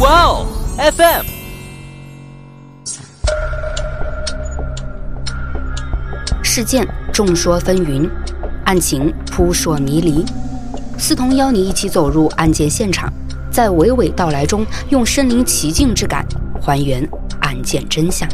哇哦，FM。事件众说纷纭，案情扑朔迷离。思彤邀你一起走入案件现场，在娓娓道来中，用身临其境之感还原案件真相。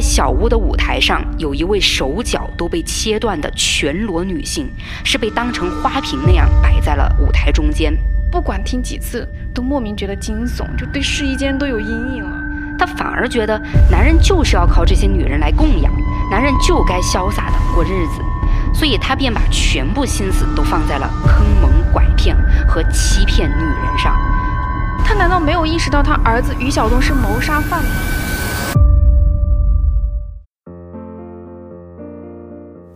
在小屋的舞台上，有一位手脚都被切断的全裸女性，是被当成花瓶那样摆在了舞台中间。不管听几次，都莫名觉得惊悚，就对试衣间都有阴影了。他反而觉得男人就是要靠这些女人来供养，男人就该潇洒的过日子，所以他便把全部心思都放在了坑蒙拐骗和欺骗女人上。他难道没有意识到他儿子于晓东是谋杀犯吗？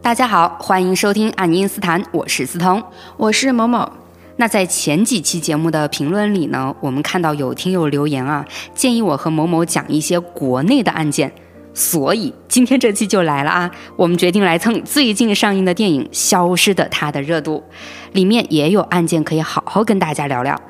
大家好，欢迎收听《爱因斯坦》，我是思彤，我是某某。那在前几期节目的评论里呢，我们看到有听友留言啊，建议我和某某讲一些国内的案件，所以今天这期就来了啊，我们决定来蹭最近上映的电影《消失的她》的热度，里面也有案件可以好好跟大家聊聊。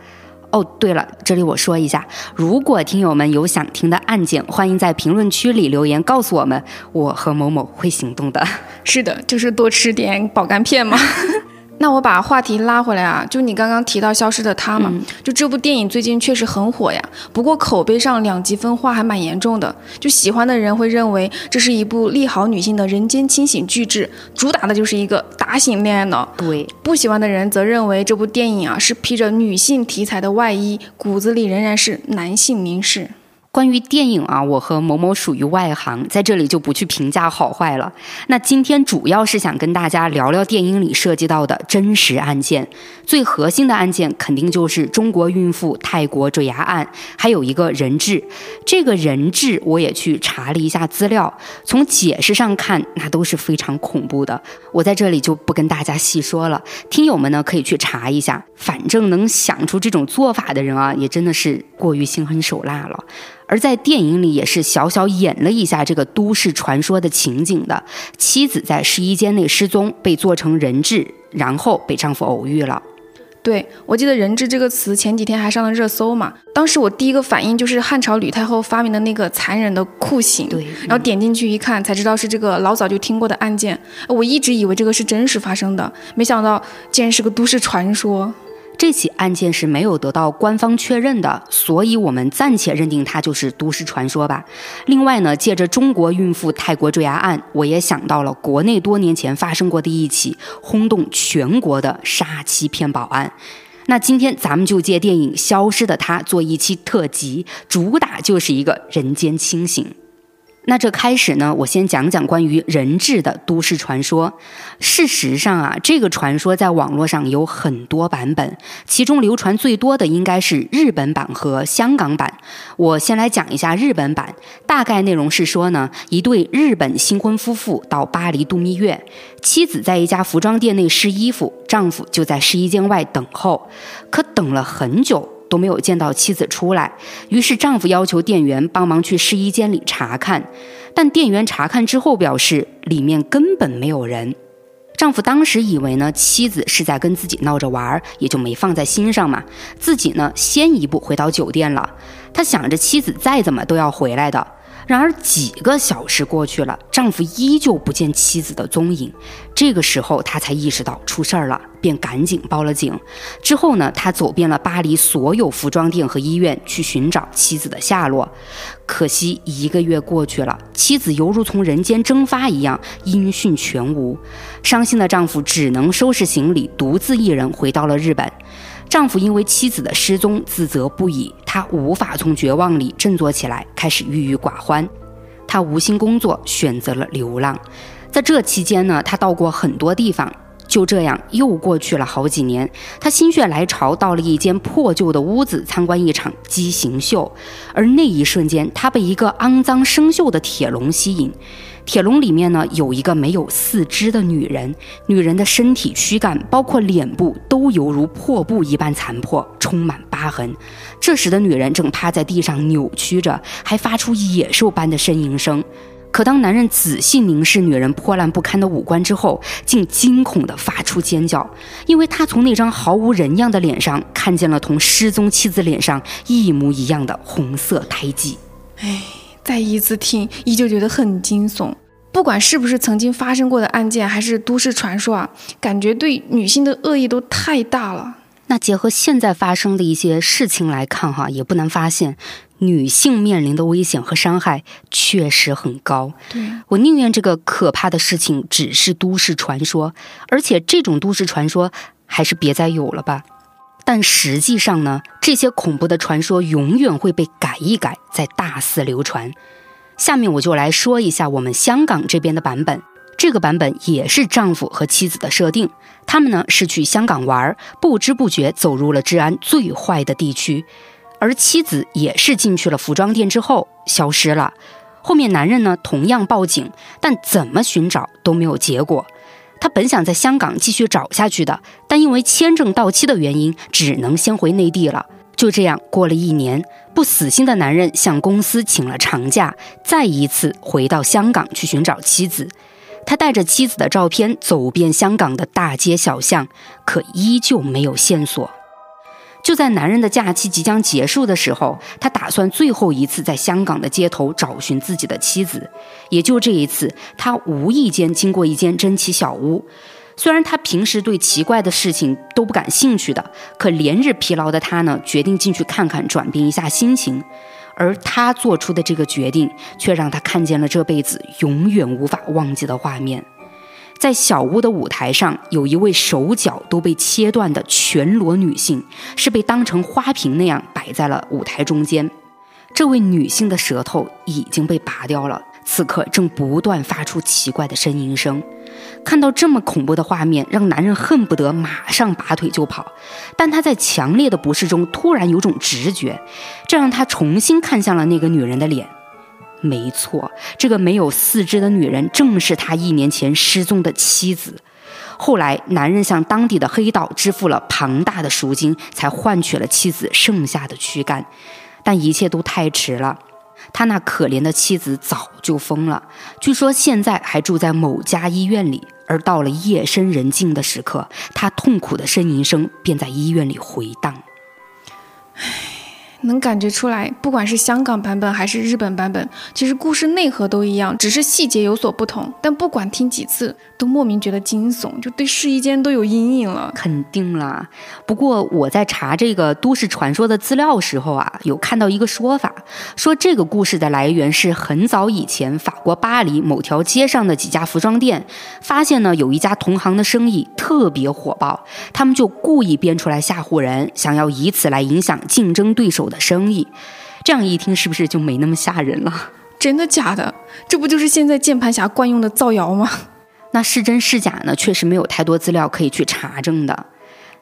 哦，对了，这里我说一下，如果听友们有想听的案件，欢迎在评论区里留言告诉我们，我和某某会行动的。是的，就是多吃点保肝片嘛。那我把话题拉回来啊，就你刚刚提到消失的她嘛，就这部电影最近确实很火呀。不过口碑上两极分化还蛮严重的，就喜欢的人会认为这是一部利好女性的人间清醒巨制，主打的就是一个打醒恋爱脑。对，不喜欢的人则认为这部电影啊是披着女性题材的外衣，骨子里仍然是男性凝视。关于电影啊，我和某某属于外行，在这里就不去评价好坏了。那今天主要是想跟大家聊聊电影里涉及到的真实案件，最核心的案件肯定就是中国孕妇泰国坠崖案，还有一个人质。这个人质我也去查了一下资料，从解释上看，那都是非常恐怖的。我在这里就不跟大家细说了，听友们呢可以去查一下。反正能想出这种做法的人啊，也真的是过于心狠手辣了。而在电影里也是小小演了一下这个都市传说的情景的，妻子在试衣间内失踪，被做成人质，然后被丈夫偶遇了。对我记得“人质”这个词前几天还上了热搜嘛，当时我第一个反应就是汉朝吕太后发明的那个残忍的酷刑。对，然后点进去一看，才知道是这个老早就听过的案件。我一直以为这个是真实发生的，没想到竟然是个都市传说。这起案件是没有得到官方确认的，所以我们暂且认定它就是都市传说吧。另外呢，借着中国孕妇泰国坠崖案，我也想到了国内多年前发生过的一起轰动全国的杀妻骗保案。那今天咱们就借电影《消失的她》做一期特辑，主打就是一个人间清醒。那这开始呢，我先讲讲关于人质的都市传说。事实上啊，这个传说在网络上有很多版本，其中流传最多的应该是日本版和香港版。我先来讲一下日本版，大概内容是说呢，一对日本新婚夫妇到巴黎度蜜月，妻子在一家服装店内试衣服，丈夫就在试衣间外等候，可等了很久。都没有见到妻子出来，于是丈夫要求店员帮忙去试衣间里查看，但店员查看之后表示里面根本没有人。丈夫当时以为呢妻子是在跟自己闹着玩，也就没放在心上嘛，自己呢先一步回到酒店了。他想着妻子再怎么都要回来的。然而几个小时过去了，丈夫依旧不见妻子的踪影。这个时候，他才意识到出事儿了，便赶紧报了警。之后呢，他走遍了巴黎所有服装店和医院，去寻找妻子的下落。可惜一个月过去了，妻子犹如从人间蒸发一样，音讯全无。伤心的丈夫只能收拾行李，独自一人回到了日本。丈夫因为妻子的失踪自责不已，他无法从绝望里振作起来，开始郁郁寡欢。他无心工作，选择了流浪。在这期间呢，他到过很多地方。就这样，又过去了好几年。他心血来潮，到了一间破旧的屋子参观一场畸形秀，而那一瞬间，他被一个肮脏生锈的铁笼吸引。铁笼里面呢，有一个没有四肢的女人，女人的身体躯干，包括脸部，都犹如破布一般残破，充满疤痕。这时的女人正趴在地上扭曲着，还发出野兽般的呻吟声。可当男人仔细凝视女人破烂不堪的五官之后，竟惊恐地发出尖叫，因为他从那张毫无人样的脸上看见了同失踪妻子脸上一模一样的红色胎记。哎，再一次听，依旧觉得很惊悚。不管是不是曾经发生过的案件，还是都市传说啊，感觉对女性的恶意都太大了。那结合现在发生的一些事情来看，哈，也不难发现，女性面临的危险和伤害确实很高。对我宁愿这个可怕的事情只是都市传说，而且这种都市传说还是别再有了吧。但实际上呢，这些恐怖的传说永远会被改一改，再大肆流传。下面我就来说一下我们香港这边的版本。这个版本也是丈夫和妻子的设定，他们呢是去香港玩，不知不觉走入了治安最坏的地区，而妻子也是进去了服装店之后消失了。后面男人呢同样报警，但怎么寻找都没有结果。他本想在香港继续找下去的，但因为签证到期的原因，只能先回内地了。就这样过了一年，不死心的男人向公司请了长假，再一次回到香港去寻找妻子。他带着妻子的照片走遍香港的大街小巷，可依旧没有线索。就在男人的假期即将结束的时候，他打算最后一次在香港的街头找寻自己的妻子。也就这一次，他无意间经过一间珍奇小屋。虽然他平时对奇怪的事情都不感兴趣的，可连日疲劳的他呢，决定进去看看，转变一下心情。而他做出的这个决定，却让他看见了这辈子永远无法忘记的画面。在小屋的舞台上，有一位手脚都被切断的全裸女性，是被当成花瓶那样摆在了舞台中间。这位女性的舌头已经被拔掉了，此刻正不断发出奇怪的呻吟声。看到这么恐怖的画面，让男人恨不得马上拔腿就跑。但他在强烈的不适中，突然有种直觉，这让他重新看向了那个女人的脸。没错，这个没有四肢的女人正是他一年前失踪的妻子。后来，男人向当地的黑道支付了庞大的赎金，才换取了妻子剩下的躯干。但一切都太迟了。他那可怜的妻子早就疯了，据说现在还住在某家医院里。而到了夜深人静的时刻，他痛苦的呻吟声便在医院里回荡。唉。能感觉出来，不管是香港版本还是日本版本，其实故事内核都一样，只是细节有所不同。但不管听几次，都莫名觉得惊悚，就对试衣间都有阴影了。肯定啦。不过我在查这个都市传说的资料时候啊，有看到一个说法，说这个故事的来源是很早以前法国巴黎某条街上的几家服装店，发现呢有一家同行的生意特别火爆，他们就故意编出来吓唬人，想要以此来影响竞争对手的。的生意，这样一听是不是就没那么吓人了？真的假的？这不就是现在键盘侠惯用的造谣吗？那是真是假呢？确实没有太多资料可以去查证的。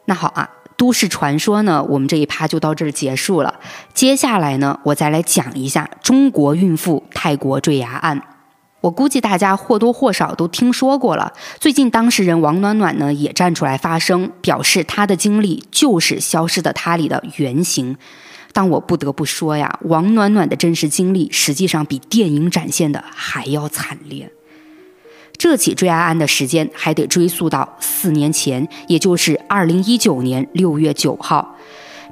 那好啊，都市传说呢，我们这一趴就到这儿结束了。接下来呢，我再来讲一下中国孕妇泰国坠崖案。我估计大家或多或少都听说过了。最近当事人王暖暖呢也站出来发声，表示她的经历就是《消失的她》里的原型。但我不得不说呀，王暖暖的真实经历实际上比电影展现的还要惨烈。这起坠崖案的时间还得追溯到四年前，也就是二零一九年六月九号。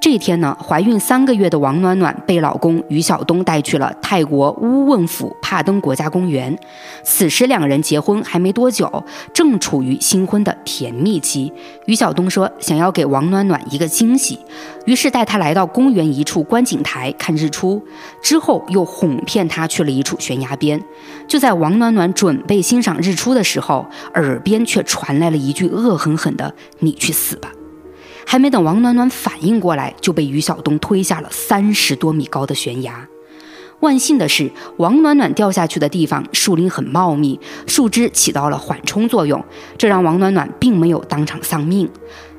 这天呢，怀孕三个月的王暖暖被老公于晓东带去了泰国乌汶府帕登国家公园。此时两人结婚还没多久，正处于新婚的甜蜜期。于晓东说想要给王暖暖一个惊喜，于是带她来到公园一处观景台看日出，之后又哄骗她去了一处悬崖边。就在王暖暖准备欣赏日出的时候，耳边却传来了一句恶狠狠的：“你去死吧！”还没等王暖暖反应过来，就被于晓东推下了三十多米高的悬崖。万幸的是，王暖暖掉下去的地方树林很茂密，树枝起到了缓冲作用，这让王暖暖并没有当场丧命。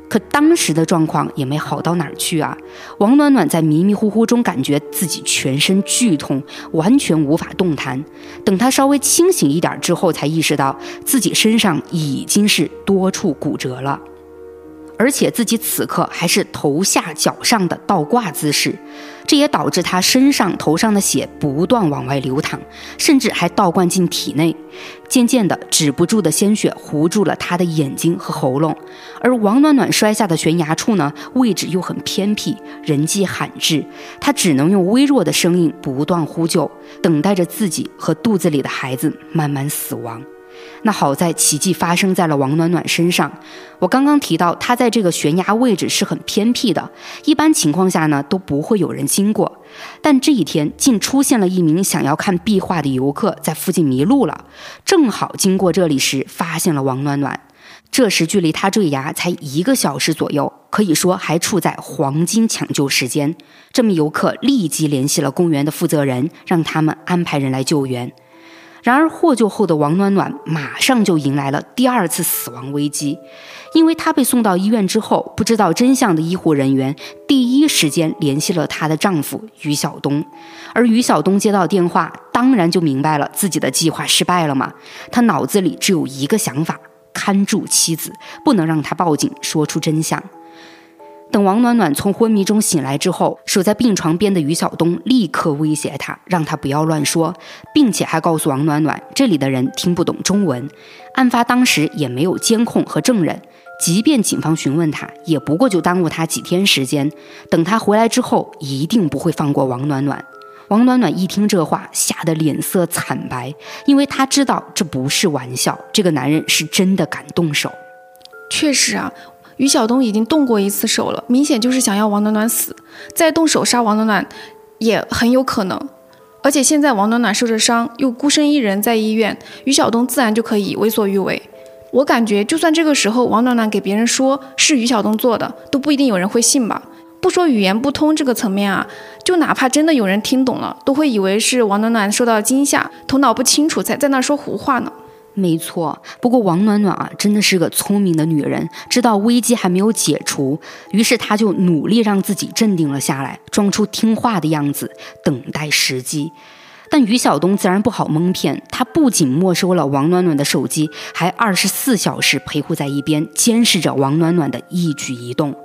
可当时的状况也没好到哪儿去啊！王暖暖在迷迷糊糊中感觉自己全身剧痛，完全无法动弹。等她稍微清醒一点之后，才意识到自己身上已经是多处骨折了。而且自己此刻还是头下脚上的倒挂姿势，这也导致他身上头上的血不断往外流淌，甚至还倒灌进体内。渐渐的，止不住的鲜血糊住了他的眼睛和喉咙。而王暖暖摔下的悬崖处呢，位置又很偏僻，人迹罕至，他只能用微弱的声音不断呼救，等待着自己和肚子里的孩子慢慢死亡。那好在奇迹发生在了王暖暖身上。我刚刚提到，她在这个悬崖位置是很偏僻的，一般情况下呢都不会有人经过。但这一天竟出现了一名想要看壁画的游客，在附近迷路了，正好经过这里时发现了王暖暖。这时距离他坠崖才一个小时左右，可以说还处在黄金抢救时间。这名游客立即联系了公园的负责人，让他们安排人来救援。然而获救后的王暖暖马上就迎来了第二次死亡危机，因为她被送到医院之后，不知道真相的医护人员第一时间联系了她的丈夫于晓东，而于晓东接到电话，当然就明白了自己的计划失败了嘛。他脑子里只有一个想法：看住妻子，不能让她报警，说出真相。等王暖暖从昏迷中醒来之后，守在病床边的于晓东立刻威胁她，让她不要乱说，并且还告诉王暖暖，这里的人听不懂中文，案发当时也没有监控和证人，即便警方询问他，也不过就耽误他几天时间。等他回来之后，一定不会放过王暖暖。王暖暖一听这话，吓得脸色惨白，因为他知道这不是玩笑，这个男人是真的敢动手。确实啊。于晓东已经动过一次手了，明显就是想要王暖暖死，再动手杀王暖暖也很有可能。而且现在王暖暖受着伤，又孤身一人在医院，于晓东自然就可以为所欲为。我感觉，就算这个时候王暖暖给别人说是于晓东做的，都不一定有人会信吧。不说语言不通这个层面啊，就哪怕真的有人听懂了，都会以为是王暖暖受到惊吓，头脑不清楚才在那说胡话呢。没错，不过王暖暖啊，真的是个聪明的女人，知道危机还没有解除，于是她就努力让自己镇定了下来，装出听话的样子，等待时机。但于晓东自然不好蒙骗，他不仅没收了王暖暖的手机，还二十四小时陪护在一边，监视着王暖暖的一举一动。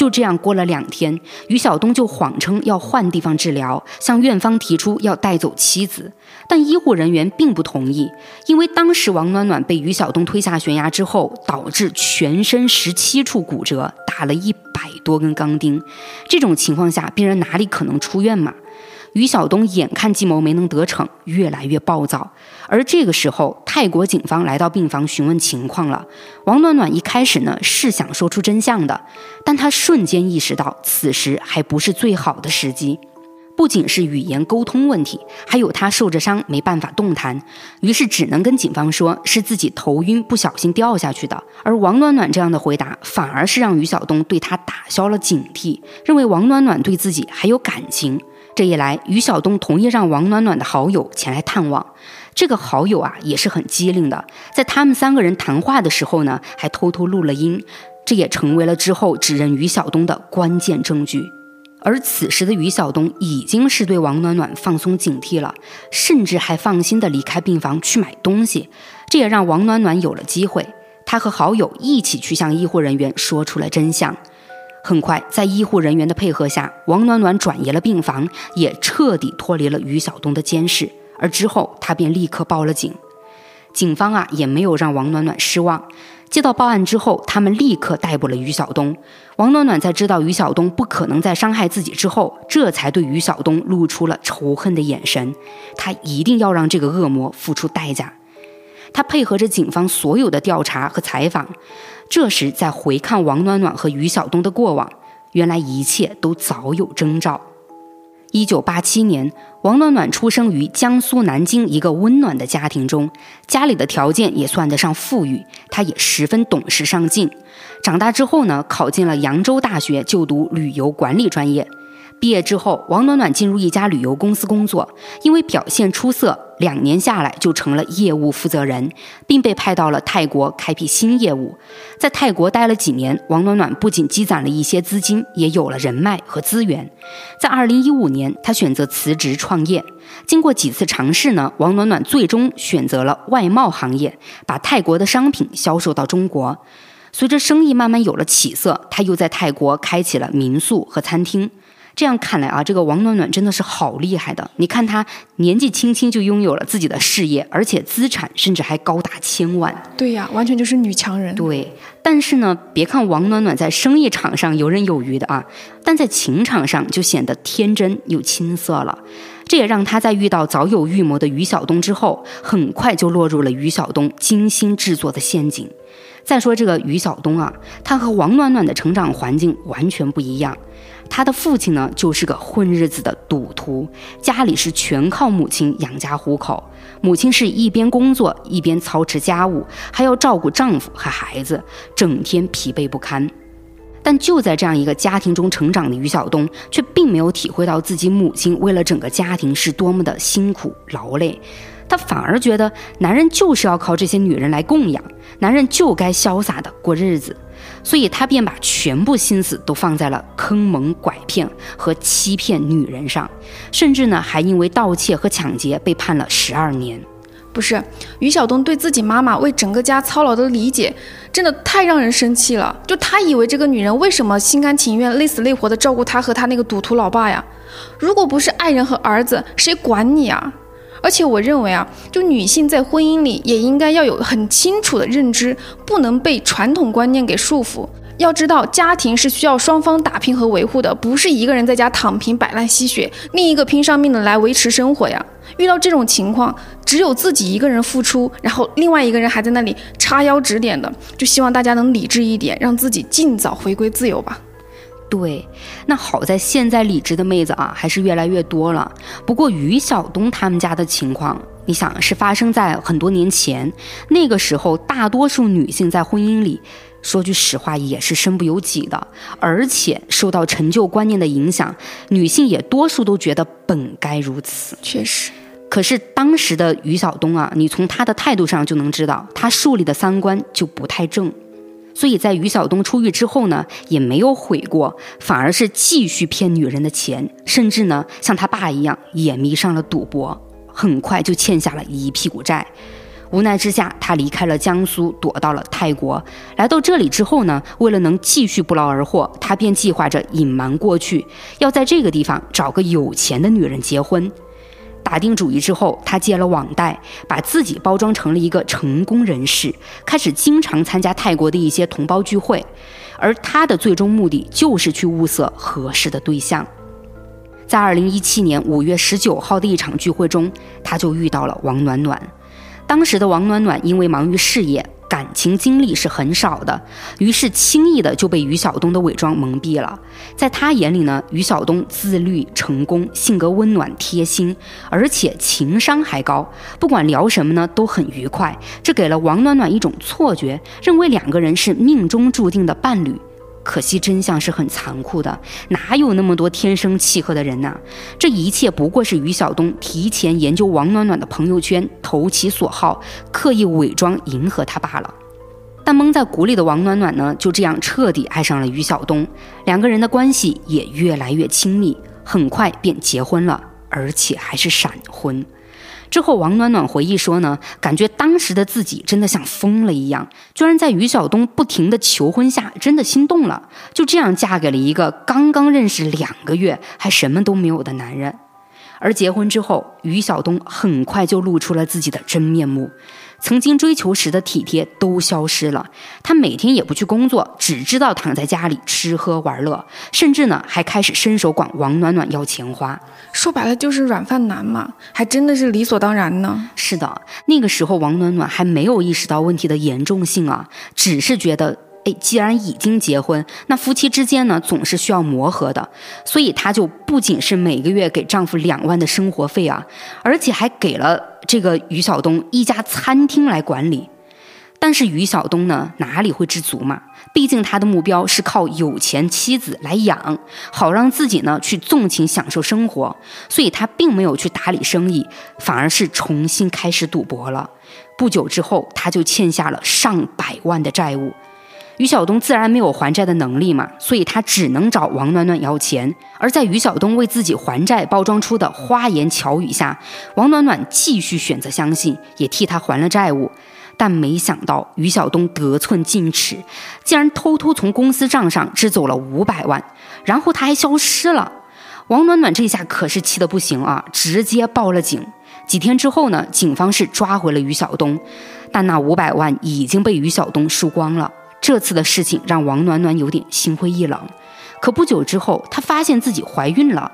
就这样过了两天，于晓东就谎称要换地方治疗，向院方提出要带走妻子，但医护人员并不同意，因为当时王暖暖被于晓东推下悬崖之后，导致全身十七处骨折，打了一百多根钢钉，这种情况下，病人哪里可能出院嘛？于晓东眼看计谋没能得逞，越来越暴躁。而这个时候，泰国警方来到病房询问情况了。王暖暖一开始呢是想说出真相的，但她瞬间意识到此时还不是最好的时机。不仅是语言沟通问题，还有她受着伤没办法动弹，于是只能跟警方说是自己头晕不小心掉下去的。而王暖暖这样的回答，反而是让于晓东对她打消了警惕，认为王暖暖对自己还有感情。这一来，于晓东同意让王暖暖的好友前来探望。这个好友啊，也是很机灵的，在他们三个人谈话的时候呢，还偷偷录了音，这也成为了之后指认于晓东的关键证据。而此时的于晓东已经是对王暖暖放松警惕了，甚至还放心的离开病房去买东西，这也让王暖暖有了机会。他和好友一起去向医护人员说出了真相。很快，在医护人员的配合下，王暖暖转移了病房，也彻底脱离了于晓东的监视。而之后，他便立刻报了警。警方啊，也没有让王暖暖失望。接到报案之后，他们立刻逮捕了于晓东。王暖暖在知道于晓东不可能再伤害自己之后，这才对于晓东露出了仇恨的眼神。他一定要让这个恶魔付出代价。他配合着警方所有的调查和采访。这时，再回看王暖暖和于晓东的过往，原来一切都早有征兆。一九八七年，王暖暖出生于江苏南京一个温暖的家庭中，家里的条件也算得上富裕，她也十分懂事上进。长大之后呢，考进了扬州大学就读旅游管理专业。毕业之后，王暖暖进入一家旅游公司工作，因为表现出色，两年下来就成了业务负责人，并被派到了泰国开辟新业务。在泰国待了几年，王暖暖不仅积攒了一些资金，也有了人脉和资源。在二零一五年，她选择辞职创业。经过几次尝试呢，王暖暖最终选择了外贸行业，把泰国的商品销售到中国。随着生意慢慢有了起色，他又在泰国开启了民宿和餐厅。这样看来啊，这个王暖暖真的是好厉害的。你看她年纪轻轻就拥有了自己的事业，而且资产甚至还高达千万。对呀，完全就是女强人。对，但是呢，别看王暖暖在生意场上游刃有余的啊，但在情场上就显得天真又青涩了。这也让她在遇到早有预谋的于晓东之后，很快就落入了于晓东精心制作的陷阱。再说这个于晓东啊，他和王暖暖的成长环境完全不一样。他的父亲呢，就是个混日子的赌徒，家里是全靠母亲养家糊口。母亲是一边工作一边操持家务，还要照顾丈夫和孩子，整天疲惫不堪。但就在这样一个家庭中成长的于晓东，却并没有体会到自己母亲为了整个家庭是多么的辛苦劳累。他反而觉得，男人就是要靠这些女人来供养，男人就该潇洒的过日子。所以他便把全部心思都放在了坑蒙拐骗和欺骗女人上，甚至呢还因为盗窃和抢劫被判了十二年。不是于晓东对自己妈妈为整个家操劳的理解，真的太让人生气了。就他以为这个女人为什么心甘情愿、累死累活的照顾他和他那个赌徒老爸呀？如果不是爱人和儿子，谁管你啊？而且我认为啊，就女性在婚姻里也应该要有很清楚的认知，不能被传统观念给束缚。要知道，家庭是需要双方打拼和维护的，不是一个人在家躺平摆烂吸血，另一个拼上命的来维持生活呀。遇到这种情况，只有自己一个人付出，然后另外一个人还在那里插腰指点的，就希望大家能理智一点，让自己尽早回归自由吧。对，那好在现在理智的妹子啊，还是越来越多了。不过于晓东他们家的情况，你想是发生在很多年前，那个时候大多数女性在婚姻里，说句实话也是身不由己的，而且受到陈旧观念的影响，女性也多数都觉得本该如此。确实，可是当时的于晓东啊，你从他的态度上就能知道，他树立的三观就不太正。所以在于晓东出狱之后呢，也没有悔过，反而是继续骗女人的钱，甚至呢像他爸一样也迷上了赌博，很快就欠下了一屁股债。无奈之下，他离开了江苏，躲到了泰国。来到这里之后呢，为了能继续不劳而获，他便计划着隐瞒过去，要在这个地方找个有钱的女人结婚。打定主意之后，他借了网贷，把自己包装成了一个成功人士，开始经常参加泰国的一些同胞聚会。而他的最终目的就是去物色合适的对象。在二零一七年五月十九号的一场聚会中，他就遇到了王暖暖。当时的王暖暖因为忙于事业。感情经历是很少的，于是轻易的就被于晓东的伪装蒙蔽了。在他眼里呢，于晓东自律、成功，性格温暖贴心，而且情商还高，不管聊什么呢都很愉快。这给了王暖暖一种错觉，认为两个人是命中注定的伴侣。可惜真相是很残酷的，哪有那么多天生契合的人呢？这一切不过是于晓东提前研究王暖暖的朋友圈，投其所好，刻意伪装迎合他罢了。但蒙在鼓里的王暖暖呢，就这样彻底爱上了于晓东，两个人的关系也越来越亲密，很快便结婚了，而且还是闪婚。之后，王暖暖回忆说呢，感觉当时的自己真的像疯了一样，居然在于晓东不停的求婚下，真的心动了，就这样嫁给了一个刚刚认识两个月还什么都没有的男人。而结婚之后，于晓东很快就露出了自己的真面目。曾经追求时的体贴都消失了，他每天也不去工作，只知道躺在家里吃喝玩乐，甚至呢还开始伸手管王暖暖要钱花。说白了就是软饭男嘛，还真的是理所当然呢。是的，那个时候王暖暖还没有意识到问题的严重性啊，只是觉得。哎，既然已经结婚，那夫妻之间呢总是需要磨合的，所以她就不仅是每个月给丈夫两万的生活费啊，而且还给了这个于晓东一家餐厅来管理。但是于晓东呢哪里会知足嘛？毕竟他的目标是靠有钱妻子来养，好让自己呢去纵情享受生活，所以他并没有去打理生意，反而是重新开始赌博了。不久之后，他就欠下了上百万的债务。于晓东自然没有还债的能力嘛，所以他只能找王暖暖要钱。而在于晓东为自己还债包装出的花言巧语下，王暖暖继续选择相信，也替他还了债务。但没想到于晓东得寸进尺，竟然偷偷从公司账上支走了五百万，然后他还消失了。王暖暖这下可是气得不行啊，直接报了警。几天之后呢，警方是抓回了于晓东，但那五百万已经被于晓东输光了。这次的事情让王暖暖有点心灰意冷。可不久之后，她发现自己怀孕了。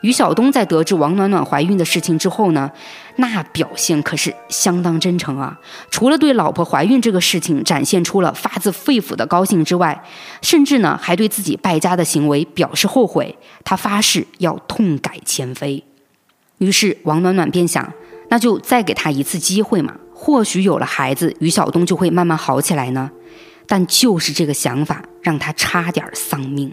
于晓东在得知王暖暖怀孕的事情之后呢，那表现可是相当真诚啊！除了对老婆怀孕这个事情展现出了发自肺腑的高兴之外，甚至呢还对自己败家的行为表示后悔。他发誓要痛改前非。于是王暖暖便想，那就再给他一次机会嘛，或许有了孩子，于晓东就会慢慢好起来呢。但就是这个想法，让他差点丧命。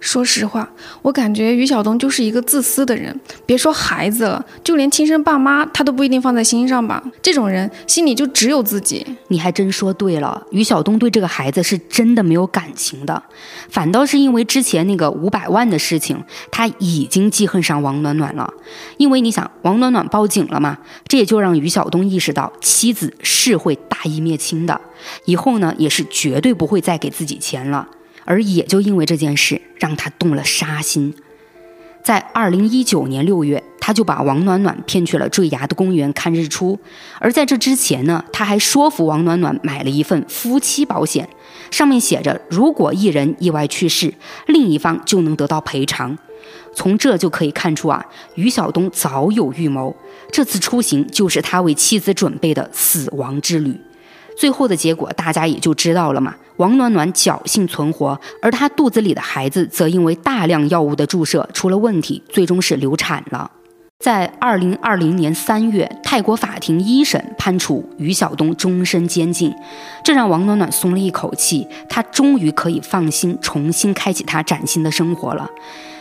说实话，我感觉于晓东就是一个自私的人。别说孩子了，就连亲生爸妈他都不一定放在心上吧。这种人心里就只有自己。你还真说对了，于晓东对这个孩子是真的没有感情的，反倒是因为之前那个五百万的事情，他已经记恨上王暖暖了。因为你想，王暖暖报警了嘛，这也就让于晓东意识到妻子是会大义灭亲的，以后呢也是绝对不会再给自己钱了。而也就因为这件事，让他动了杀心。在二零一九年六月，他就把王暖暖骗去了坠崖的公园看日出。而在这之前呢，他还说服王暖暖买了一份夫妻保险，上面写着，如果一人意外去世，另一方就能得到赔偿。从这就可以看出啊，于晓东早有预谋，这次出行就是他为妻子准备的死亡之旅。最后的结果大家也就知道了嘛。王暖暖侥幸存活，而她肚子里的孩子则因为大量药物的注射出了问题，最终是流产了。在二零二零年三月，泰国法庭一审判处于晓东终身监禁，这让王暖暖松了一口气，她终于可以放心重新开启她崭新的生活了。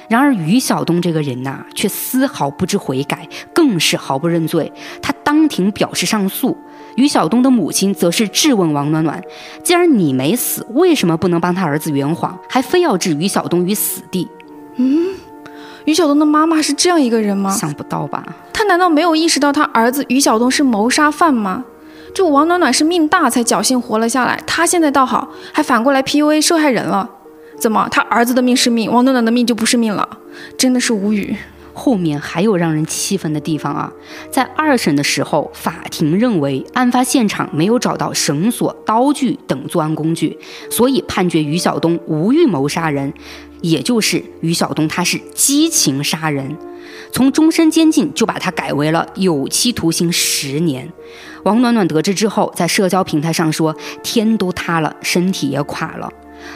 然而于晓东这个人呐，却丝毫不知悔改，更是毫不认罪。他当庭表示上诉。于晓东的母亲则是质问王暖暖：“既然你没死，为什么不能帮他儿子圆谎，还非要置于晓东于死地？”嗯，于晓东的妈妈是这样一个人吗？想不到吧？他难道没有意识到他儿子于晓东是谋杀犯吗？就王暖暖是命大才侥幸活了下来，他现在倒好，还反过来 PUA 受害人了。怎么，他儿子的命是命，王暖暖的命就不是命了？真的是无语。后面还有让人气愤的地方啊！在二审的时候，法庭认为案发现场没有找到绳索、刀具等作案工具，所以判决于晓东无预谋杀人，也就是于晓东他是激情杀人，从终身监禁就把他改为了有期徒刑十年。王暖暖得知之后，在社交平台上说：“天都塌了，身体也垮了。”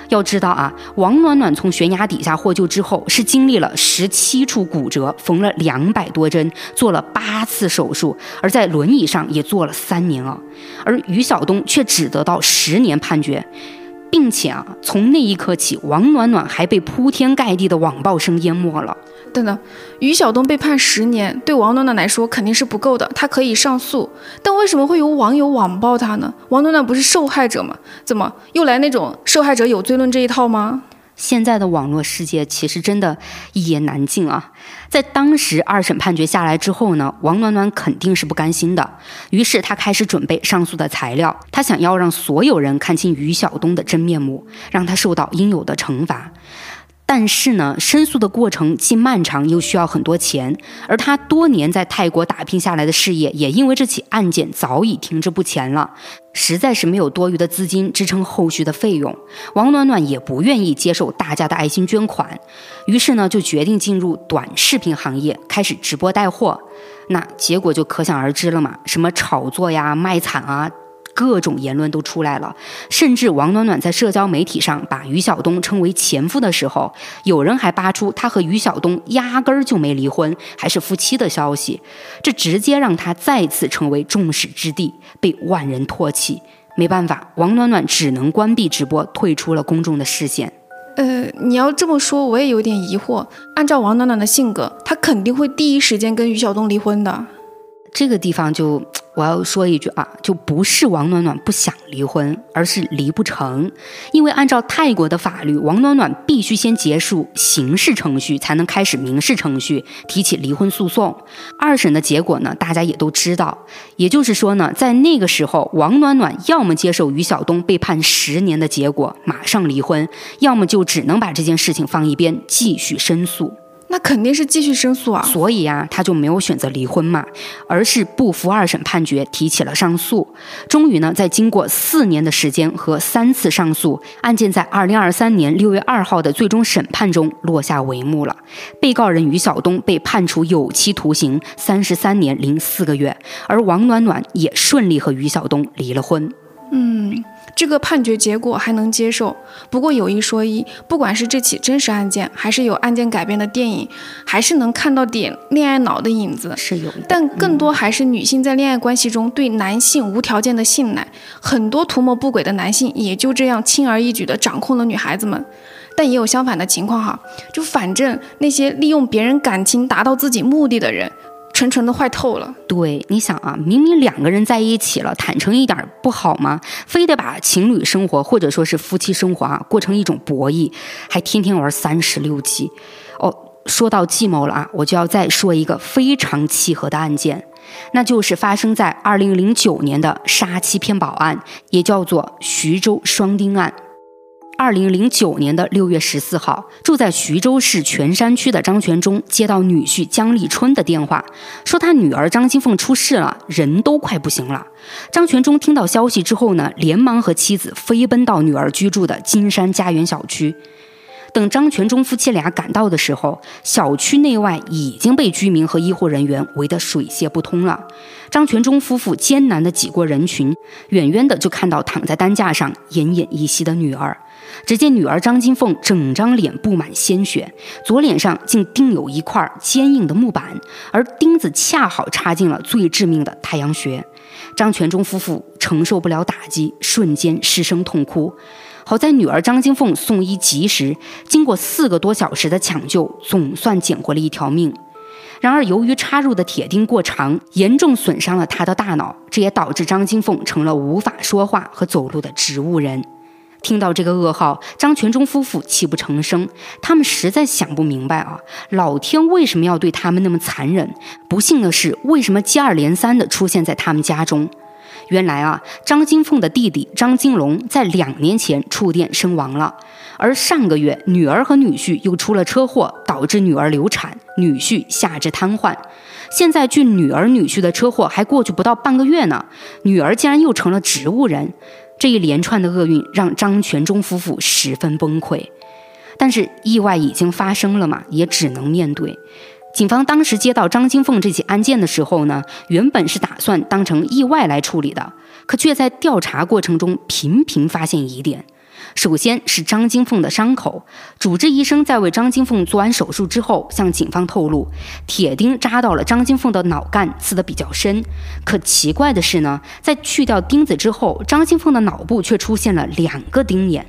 要知道啊，王暖暖从悬崖底下获救之后，是经历了十七处骨折，缝了两百多针，做了八次手术，而在轮椅上也坐了三年啊。而于晓东却只得到十年判决，并且啊，从那一刻起，王暖暖还被铺天盖地的网暴声淹没了。等等，于晓东被判十年，对王暖暖来说肯定是不够的，他可以上诉。但为什么会有网友网暴他呢？王暖暖不是受害者吗？怎么又来那种受害者有罪论这一套吗？现在的网络世界其实真的一言难尽啊！在当时二审判决下来之后呢，王暖暖肯定是不甘心的，于是他开始准备上诉的材料，他想要让所有人看清于晓东的真面目，让他受到应有的惩罚。但是呢，申诉的过程既漫长又需要很多钱，而他多年在泰国打拼下来的事业也因为这起案件早已停滞不前了，实在是没有多余的资金支撑后续的费用。王暖暖也不愿意接受大家的爱心捐款，于是呢，就决定进入短视频行业，开始直播带货。那结果就可想而知了嘛，什么炒作呀、卖惨啊。各种言论都出来了，甚至王暖暖在社交媒体上把于晓东称为前夫的时候，有人还扒出他和于晓东压根儿就没离婚，还是夫妻的消息，这直接让他再次成为众矢之的，被万人唾弃。没办法，王暖暖只能关闭直播，退出了公众的视线。呃，你要这么说，我也有点疑惑。按照王暖暖的性格，她肯定会第一时间跟于晓东离婚的。这个地方就。我要说一句啊，就不是王暖暖不想离婚，而是离不成。因为按照泰国的法律，王暖暖必须先结束刑事程序，才能开始民事程序提起离婚诉讼。二审的结果呢，大家也都知道。也就是说呢，在那个时候，王暖暖要么接受于晓东被判十年的结果，马上离婚；要么就只能把这件事情放一边，继续申诉。那肯定是继续申诉啊，所以呀，他就没有选择离婚嘛，而是不服二审判决，提起了上诉。终于呢，在经过四年的时间和三次上诉，案件在二零二三年六月二号的最终审判中落下帷幕了。被告人于晓东被判处有期徒刑三十三年零四个月，而王暖暖也顺利和于晓东离了婚。嗯。这个判决结果还能接受，不过有一说一，不管是这起真实案件，还是有案件改编的电影，还是能看到点恋爱脑的影子，是有。但更多还是女性在恋爱关系中对男性无条件的信赖，很多图谋不轨的男性也就这样轻而易举地掌控了女孩子们。但也有相反的情况哈，就反正那些利用别人感情达到自己目的的人。纯纯的坏透了。对，你想啊，明明两个人在一起了，坦诚一点不好吗？非得把情侣生活或者说是夫妻生活啊过成一种博弈，还天天玩三十六计。哦，说到计谋了啊，我就要再说一个非常契合的案件，那就是发生在二零零九年的杀妻骗保案，也叫做徐州双丁案。二零零九年的六月十四号，住在徐州市泉山区的张全忠接到女婿姜立春的电话，说他女儿张金凤出事了，人都快不行了。张全忠听到消息之后呢，连忙和妻子飞奔到女儿居住的金山家园小区。等张全忠夫妻俩赶到的时候，小区内外已经被居民和医护人员围得水泄不通了。张全忠夫妇艰难地挤过人群，远远的就看到躺在担架上奄奄一息的女儿。只见女儿张金凤整张脸布满鲜血，左脸上竟钉有一块坚硬的木板，而钉子恰好插进了最致命的太阳穴。张全忠夫妇承受不了打击，瞬间失声痛哭。好在女儿张金凤送医及时，经过四个多小时的抢救，总算捡回了一条命。然而，由于插入的铁钉过长，严重损伤了她的大脑，这也导致张金凤成了无法说话和走路的植物人。听到这个噩耗，张全忠夫妇泣不成声。他们实在想不明白啊，老天为什么要对他们那么残忍？不幸的是，为什么接二连三地出现在他们家中？原来啊，张金凤的弟弟张金龙在两年前触电身亡了，而上个月女儿和女婿又出了车祸，导致女儿流产，女婿下肢瘫痪。现在距女儿女婿的车祸还过去不到半个月呢，女儿竟然又成了植物人。这一连串的厄运让张全忠夫妇十分崩溃，但是意外已经发生了嘛，也只能面对。警方当时接到张金凤这起案件的时候呢，原本是打算当成意外来处理的，可却在调查过程中频频发现疑点。首先是张金凤的伤口，主治医生在为张金凤做完手术之后，向警方透露，铁钉扎到了张金凤的脑干，刺得比较深。可奇怪的是呢，在去掉钉子之后，张金凤的脑部却出现了两个钉眼。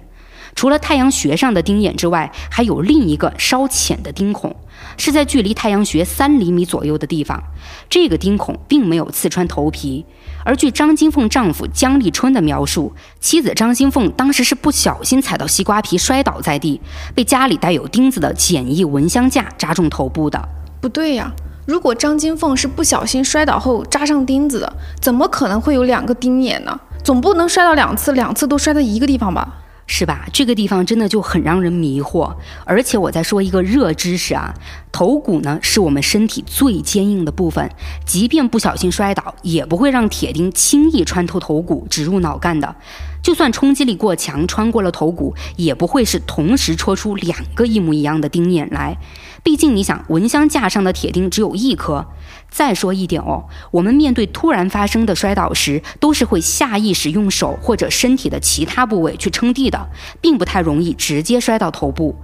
除了太阳穴上的钉眼之外，还有另一个稍浅的钉孔，是在距离太阳穴三厘米左右的地方。这个钉孔并没有刺穿头皮。而据张金凤丈夫江立春的描述，妻子张金凤当时是不小心踩到西瓜皮摔倒在地，被家里带有钉子的简易蚊香架扎中头部的。不对呀，如果张金凤是不小心摔倒后扎上钉子的，怎么可能会有两个钉眼呢？总不能摔到两次，两次都摔在一个地方吧？是吧？这个地方真的就很让人迷惑。而且我再说一个热知识啊，头骨呢是我们身体最坚硬的部分，即便不小心摔倒，也不会让铁钉轻易穿透头骨，植入脑干的。就算冲击力过强，穿过了头骨，也不会是同时戳出两个一模一样的钉眼来。毕竟你想，蚊香架上的铁钉只有一颗。再说一点哦，我们面对突然发生的摔倒时，都是会下意识用手或者身体的其他部位去撑地的，并不太容易直接摔到头部。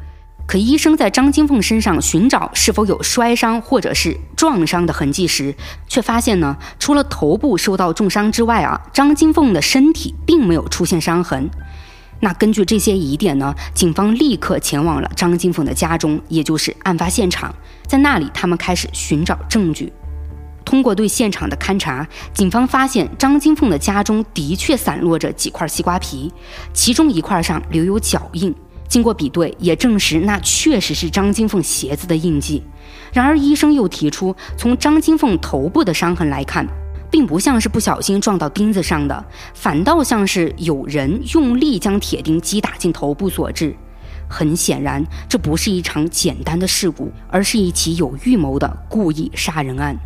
可医生在张金凤身上寻找是否有摔伤或者是撞伤的痕迹时，却发现呢，除了头部受到重伤之外啊，张金凤的身体并没有出现伤痕。那根据这些疑点呢，警方立刻前往了张金凤的家中，也就是案发现场，在那里他们开始寻找证据。通过对现场的勘查，警方发现张金凤的家中的确散落着几块西瓜皮，其中一块上留有脚印。经过比对，也证实那确实是张金凤鞋子的印记。然而，医生又提出，从张金凤头部的伤痕来看，并不像是不小心撞到钉子上的，反倒像是有人用力将铁钉击打进头部所致。很显然，这不是一场简单的事故，而是一起有预谋的故意杀人案。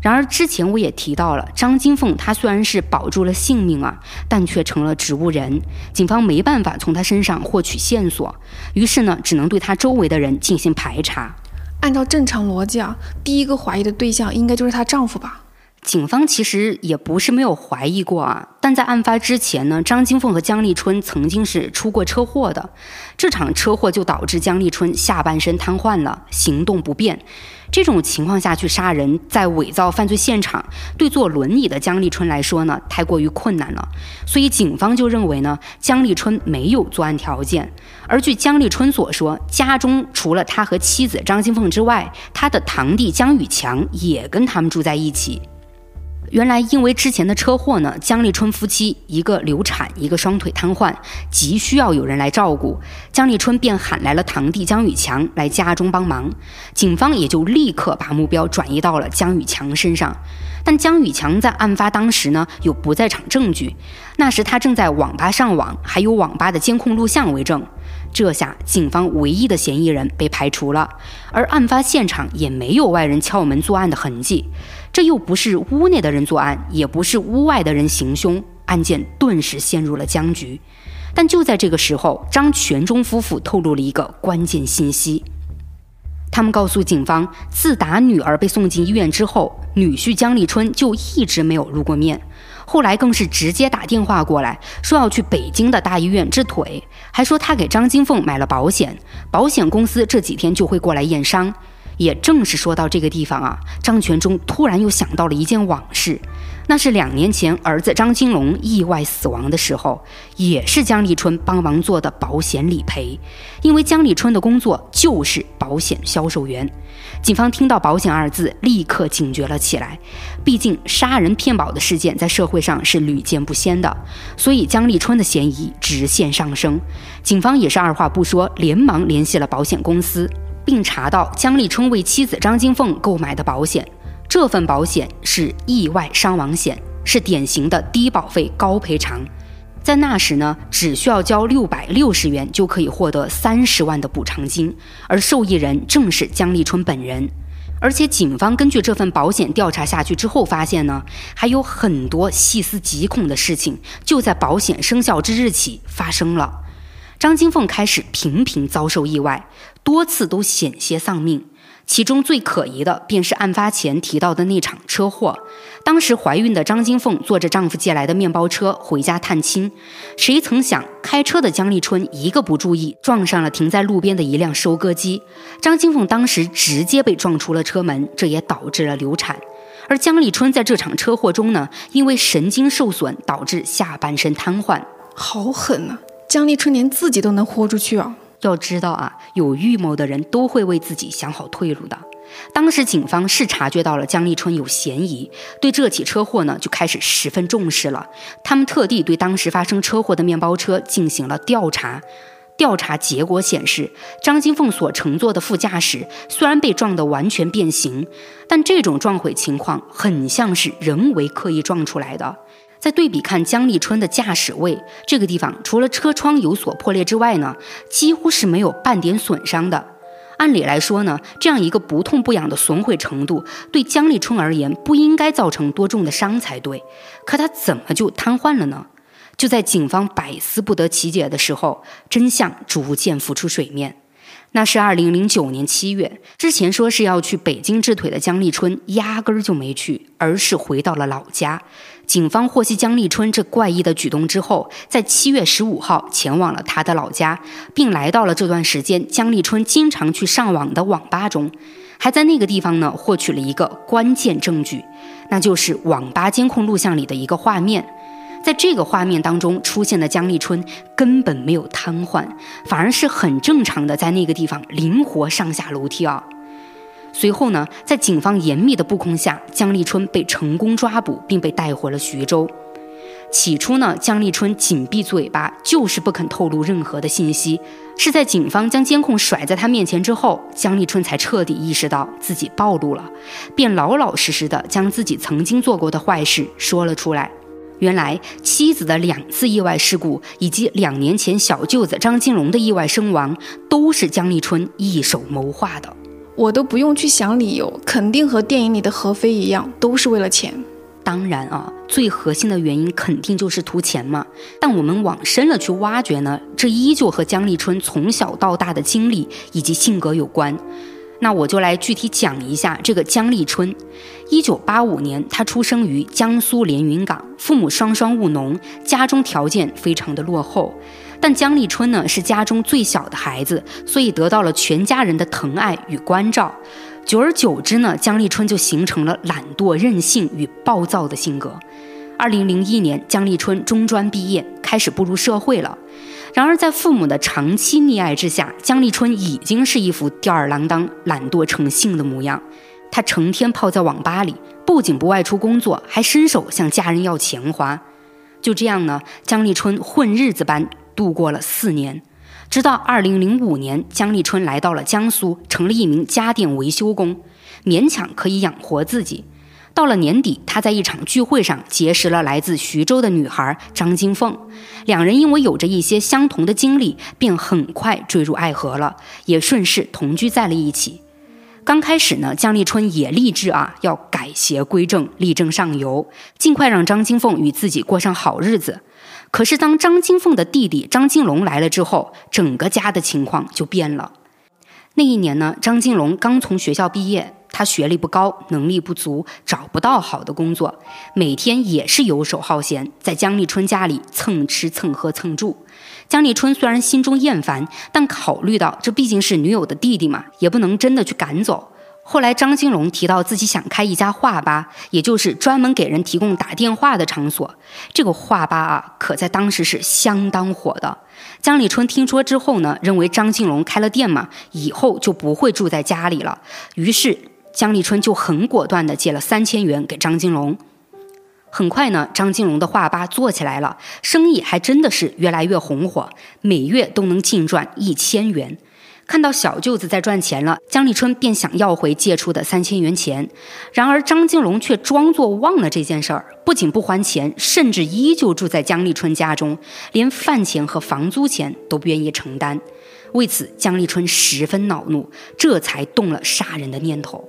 然而，之前我也提到了，张金凤她虽然是保住了性命啊，但却成了植物人，警方没办法从她身上获取线索，于是呢，只能对她周围的人进行排查。按照正常逻辑啊，第一个怀疑的对象应该就是她丈夫吧？警方其实也不是没有怀疑过啊，但在案发之前呢，张金凤和姜立春曾经是出过车祸的，这场车祸就导致姜立春下半身瘫痪了，行动不便。这种情况下去杀人，在伪造犯罪现场，对坐轮椅的姜立春来说呢，太过于困难了。所以警方就认为呢，姜立春没有作案条件。而据姜立春所说，家中除了他和妻子张金凤之外，他的堂弟姜宇强也跟他们住在一起。原来因为之前的车祸呢，姜立春夫妻一个流产，一个双腿瘫痪，急需要有人来照顾。姜立春便喊来了堂弟姜宇强来家中帮忙，警方也就立刻把目标转移到了姜宇强身上。但姜宇强在案发当时呢，有不在场证据，那时他正在网吧上网，还有网吧的监控录像为证。这下警方唯一的嫌疑人被排除了，而案发现场也没有外人敲门作案的痕迹。这又不是屋内的人作案，也不是屋外的人行凶，案件顿时陷入了僵局。但就在这个时候，张全忠夫妇透露了一个关键信息。他们告诉警方，自打女儿被送进医院之后，女婿江立春就一直没有露过面。后来更是直接打电话过来，说要去北京的大医院治腿，还说他给张金凤买了保险，保险公司这几天就会过来验伤。也正是说到这个地方啊，张全忠突然又想到了一件往事，那是两年前儿子张金龙意外死亡的时候，也是江立春帮忙做的保险理赔。因为江立春的工作就是保险销售员。警方听到“保险”二字，立刻警觉了起来。毕竟杀人骗保的事件在社会上是屡见不鲜的，所以江立春的嫌疑直线上升。警方也是二话不说，连忙联系了保险公司。并查到姜立春为妻子张金凤购买的保险，这份保险是意外伤亡险，是典型的低保费高赔偿。在那时呢，只需要交六百六十元就可以获得三十万的补偿金，而受益人正是姜立春本人。而且警方根据这份保险调查下去之后，发现呢，还有很多细思极恐的事情就在保险生效之日起发生了。张金凤开始频频遭受意外。多次都险些丧命，其中最可疑的便是案发前提到的那场车祸。当时怀孕的张金凤坐着丈夫借来的面包车回家探亲，谁曾想开车的姜立春一个不注意，撞上了停在路边的一辆收割机。张金凤当时直接被撞出了车门，这也导致了流产。而姜立春在这场车祸中呢，因为神经受损导致下半身瘫痪。好狠啊！江立春连自己都能豁出去啊！要知道啊，有预谋的人都会为自己想好退路的。当时警方是察觉到了江立春有嫌疑，对这起车祸呢就开始十分重视了。他们特地对当时发生车祸的面包车进行了调查。调查结果显示，张金凤所乘坐的副驾驶虽然被撞得完全变形，但这种撞毁情况很像是人为刻意撞出来的。再对比看姜立春的驾驶位这个地方，除了车窗有所破裂之外呢，几乎是没有半点损伤的。按理来说呢，这样一个不痛不痒的损毁程度，对姜立春而言不应该造成多重的伤才对。可他怎么就瘫痪了呢？就在警方百思不得其解的时候，真相逐渐浮出水面。那是二零零九年七月，之前说是要去北京治腿的姜立春，压根儿就没去，而是回到了老家。警方获悉姜立春这怪异的举动之后，在七月十五号前往了他的老家，并来到了这段时间姜立春经常去上网的网吧中，还在那个地方呢获取了一个关键证据，那就是网吧监控录像里的一个画面。在这个画面当中出现的姜立春根本没有瘫痪，反而是很正常的在那个地方灵活上下楼梯啊。随后呢，在警方严密的布控下，姜立春被成功抓捕，并被带回了徐州。起初呢，姜立春紧闭嘴巴，就是不肯透露任何的信息。是在警方将监控甩在他面前之后，姜立春才彻底意识到自己暴露了，便老老实实的将自己曾经做过的坏事说了出来。原来妻子的两次意外事故，以及两年前小舅子张金龙的意外身亡，都是江立春一手谋划的。我都不用去想理由，肯定和电影里的何飞一样，都是为了钱。当然啊，最核心的原因肯定就是图钱嘛。但我们往深了去挖掘呢，这依旧和江立春从小到大的经历以及性格有关。那我就来具体讲一下这个姜立春。一九八五年，他出生于江苏连云港，父母双双务农，家中条件非常的落后。但姜立春呢是家中最小的孩子，所以得到了全家人的疼爱与关照。久而久之呢，姜立春就形成了懒惰、任性与暴躁的性格。二零零一年，姜立春中专毕业，开始步入社会了。然而，在父母的长期溺爱之下，姜立春已经是一副吊儿郎当、懒惰成性的模样。他成天泡在网吧里，不仅不外出工作，还伸手向家人要钱花。就这样呢，姜立春混日子般度过了四年。直到二零零五年，姜立春来到了江苏，成了一名家电维修工，勉强可以养活自己。到了年底，他在一场聚会上结识了来自徐州的女孩张金凤，两人因为有着一些相同的经历，便很快坠入爱河了，也顺势同居在了一起。刚开始呢，姜立春也立志啊，要改邪归正，力争上游，尽快让张金凤与自己过上好日子。可是，当张金凤的弟弟张金龙来了之后，整个家的情况就变了。那一年呢，张金龙刚从学校毕业，他学历不高，能力不足，找不到好的工作，每天也是游手好闲，在江立春家里蹭吃蹭喝蹭住。江立春虽然心中厌烦，但考虑到这毕竟是女友的弟弟嘛，也不能真的去赶走。后来，张金龙提到自己想开一家话吧，也就是专门给人提供打电话的场所。这个话吧啊，可在当时是相当火的。江立春听说之后呢，认为张金龙开了店嘛，以后就不会住在家里了。于是，江立春就很果断地借了三千元给张金龙。很快呢，张金龙的话吧做起来了，生意还真的是越来越红火，每月都能净赚一千元。看到小舅子在赚钱了，江立春便想要回借出的三千元钱。然而张金龙却装作忘了这件事儿，不仅不还钱，甚至依旧住在江立春家中，连饭钱和房租钱都不愿意承担。为此，江立春十分恼怒，这才动了杀人的念头。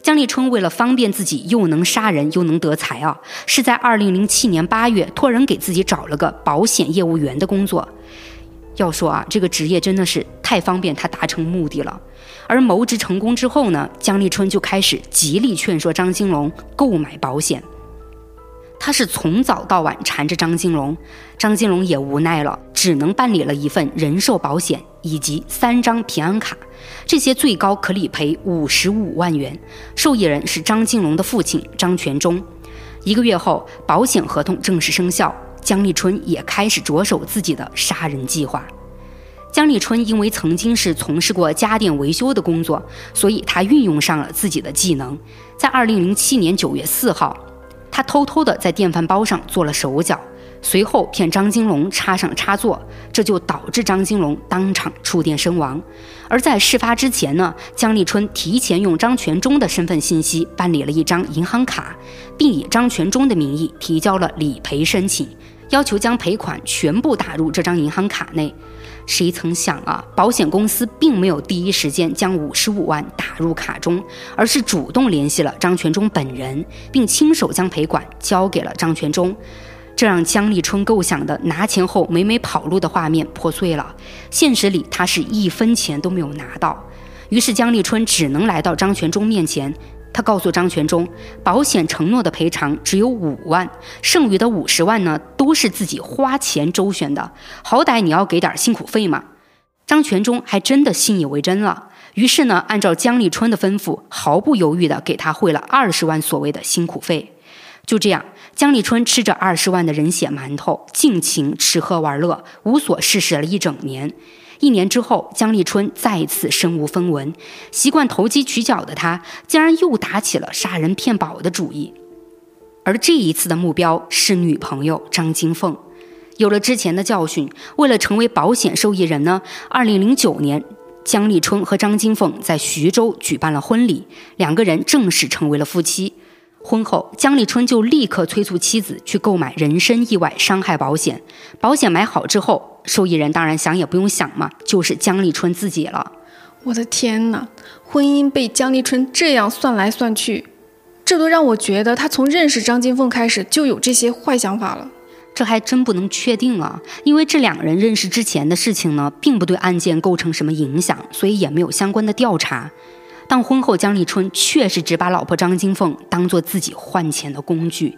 江立春为了方便自己，又能杀人又能得财啊，是在二零零七年八月托人给自己找了个保险业务员的工作。要说啊，这个职业真的是太方便他达成目的了。而谋职成功之后呢，姜立春就开始极力劝说张金龙购买保险。他是从早到晚缠着张金龙，张金龙也无奈了，只能办理了一份人寿保险以及三张平安卡，这些最高可理赔五十五万元。受益人是张金龙的父亲张全忠。一个月后，保险合同正式生效。姜立春也开始着手自己的杀人计划。姜立春因为曾经是从事过家电维修的工作，所以他运用上了自己的技能。在二零零七年九月四号，他偷偷的在电饭煲上做了手脚，随后骗张金龙插上插座，这就导致张金龙当场触电身亡。而在事发之前呢，姜立春提前用张全忠的身份信息办理了一张银行卡，并以张全忠的名义提交了理赔申请。要求将赔款全部打入这张银行卡内，谁曾想啊，保险公司并没有第一时间将五十五万打入卡中，而是主动联系了张全忠本人，并亲手将赔款交给了张全忠，这让姜立春构想的拿钱后美美跑路的画面破碎了。现实里，他是一分钱都没有拿到，于是姜立春只能来到张全忠面前。他告诉张全忠，保险承诺的赔偿只有五万，剩余的五十万呢，都是自己花钱周旋的，好歹你要给点辛苦费嘛。张全忠还真的信以为真了，于是呢，按照姜立春的吩咐，毫不犹豫地给他汇了二十万所谓的辛苦费。就这样，姜立春吃着二十万的人血馒头，尽情吃喝玩乐，无所事事了一整年。一年之后，姜立春再次身无分文，习惯投机取巧的他，竟然又打起了杀人骗保的主意。而这一次的目标是女朋友张金凤。有了之前的教训，为了成为保险受益人呢，二零零九年，姜立春和张金凤在徐州举办了婚礼，两个人正式成为了夫妻。婚后，姜立春就立刻催促妻子去购买人身意外伤害保险。保险买好之后，受益人当然想也不用想嘛，就是江立春自己了。我的天哪，婚姻被江立春这样算来算去，这都让我觉得他从认识张金凤开始就有这些坏想法了。这还真不能确定啊，因为这两个人认识之前的事情呢，并不对案件构成什么影响，所以也没有相关的调查。但婚后，江立春确实只把老婆张金凤当做自己换钱的工具。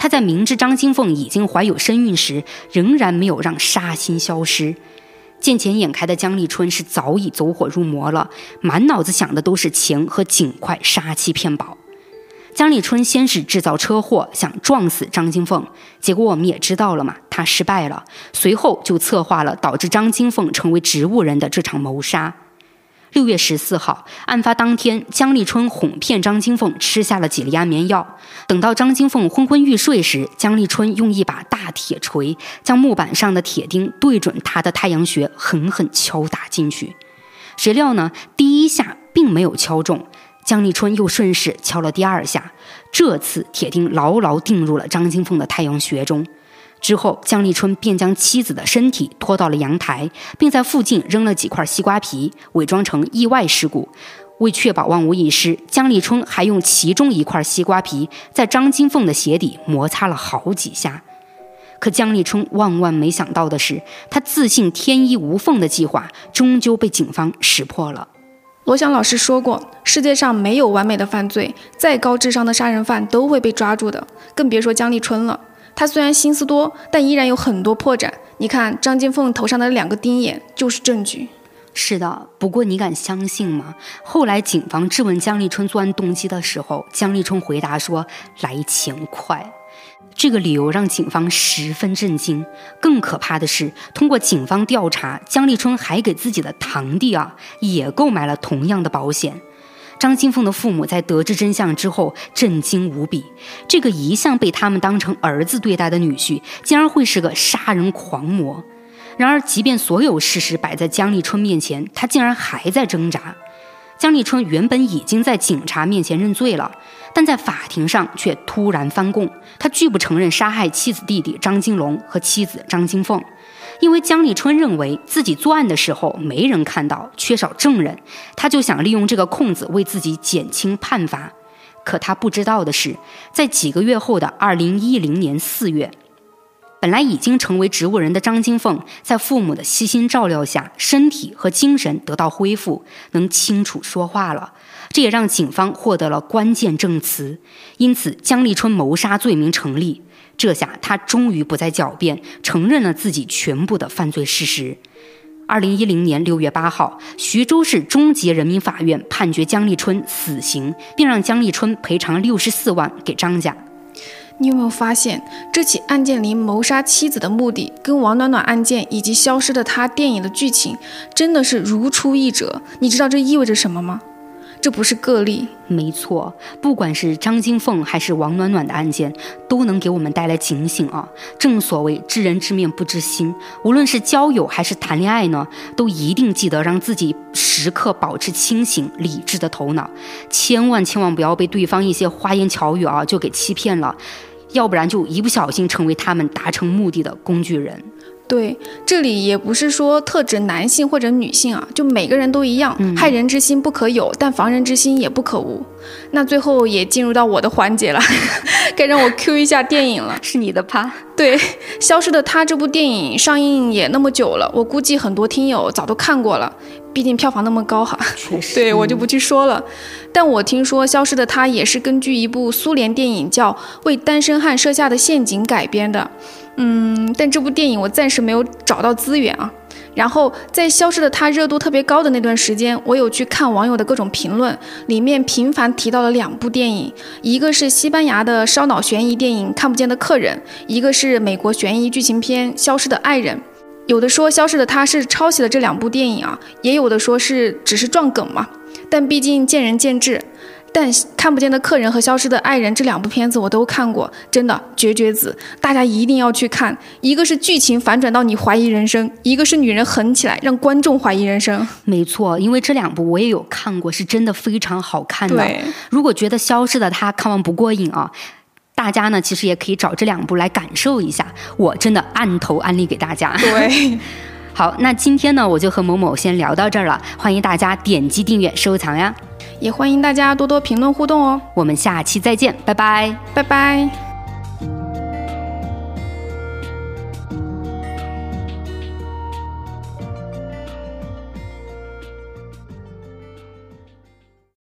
他在明知张金凤已经怀有身孕时，仍然没有让杀心消失。见钱眼开的江立春是早已走火入魔了，满脑子想的都是钱和尽快杀妻骗保。江立春先是制造车祸，想撞死张金凤，结果我们也知道了嘛，他失败了。随后就策划了导致张金凤成为植物人的这场谋杀。六月十四号，案发当天，姜立春哄骗张金凤吃下了几粒安眠药。等到张金凤昏昏欲睡时，姜立春用一把大铁锤将木板上的铁钉对准她的太阳穴，狠狠敲打进去。谁料呢，第一下并没有敲中。姜立春又顺势敲了第二下，这次铁钉牢牢钉入了张金凤的太阳穴中。之后，姜立春便将妻子的身体拖到了阳台，并在附近扔了几块西瓜皮，伪装成意外事故。为确保万无一失，姜立春还用其中一块西瓜皮在张金凤的鞋底摩擦了好几下。可姜立春万万没想到的是，他自信天衣无缝的计划终究被警方识破了。罗翔老师说过，世界上没有完美的犯罪，再高智商的杀人犯都会被抓住的，更别说姜立春了。他虽然心思多，但依然有很多破绽。你看张金凤头上的两个钉眼就是证据。是的，不过你敢相信吗？后来警方质问姜立春作案动机的时候，姜立春回答说：“来钱快。”这个理由让警方十分震惊。更可怕的是，通过警方调查，姜立春还给自己的堂弟啊也购买了同样的保险。张金凤的父母在得知真相之后震惊无比，这个一向被他们当成儿子对待的女婿，竟然会是个杀人狂魔。然而，即便所有事实摆在姜立春面前，他竟然还在挣扎。姜立春原本已经在警察面前认罪了，但在法庭上却突然翻供。他拒不承认杀害妻子弟弟张金龙和妻子张金凤，因为姜立春认为自己作案的时候没人看到，缺少证人，他就想利用这个空子为自己减轻判罚。可他不知道的是，在几个月后的二零一零年四月。本来已经成为植物人的张金凤，在父母的悉心照料下，身体和精神得到恢复，能清楚说话了。这也让警方获得了关键证词，因此姜立春谋杀罪名成立。这下他终于不再狡辩，承认了自己全部的犯罪事实。二零一零年六月八号，徐州市中级人民法院判决姜立春死刑，并让姜立春赔偿六十四万给张家。你有没有发现，这起案件里谋杀妻子的目的，跟王暖暖案件以及消失的她电影的剧情，真的是如出一辙？你知道这意味着什么吗？这不是个例。没错，不管是张金凤还是王暖暖的案件，都能给我们带来警醒啊！正所谓知人知面不知心，无论是交友还是谈恋爱呢，都一定记得让自己时刻保持清醒理智的头脑，千万千万不要被对方一些花言巧语啊就给欺骗了。要不然就一不小心成为他们达成目的的工具人。对，这里也不是说特指男性或者女性啊，就每个人都一样。害人之心不可有，但防人之心也不可无。那最后也进入到我的环节了，该让我 Q 一下电影了。是你的趴。对，《消失的她》这部电影上映也那么久了，我估计很多听友早都看过了，毕竟票房那么高哈。确实。对我就不去说了。但我听说《消失的她》也是根据一部苏联电影叫《为单身汉设下的陷阱》改编的。嗯，但这部电影我暂时没有找到资源啊。然后在《消失的她》热度特别高的那段时间，我有去看网友的各种评论，里面频繁提到了两部电影，一个是西班牙的烧脑悬疑电影《看不见的客人》，一个是美国悬疑剧情片《消失的爱人》。有的说《消失的她》是抄袭了这两部电影啊，也有的说是只是撞梗嘛。但毕竟见仁见智。但看不见的客人和消失的爱人这两部片子我都看过，真的绝绝子，大家一定要去看。一个是剧情反转到你怀疑人生，一个是女人狠起来让观众怀疑人生。没错，因为这两部我也有看过，是真的非常好看的。对，如果觉得消失的她看完不过瘾啊，大家呢其实也可以找这两部来感受一下。我真的按头安利给大家。对。好，那今天呢，我就和某某先聊到这儿了。欢迎大家点击订阅、收藏呀，也欢迎大家多多评论互动哦。我们下期再见，拜拜，拜拜。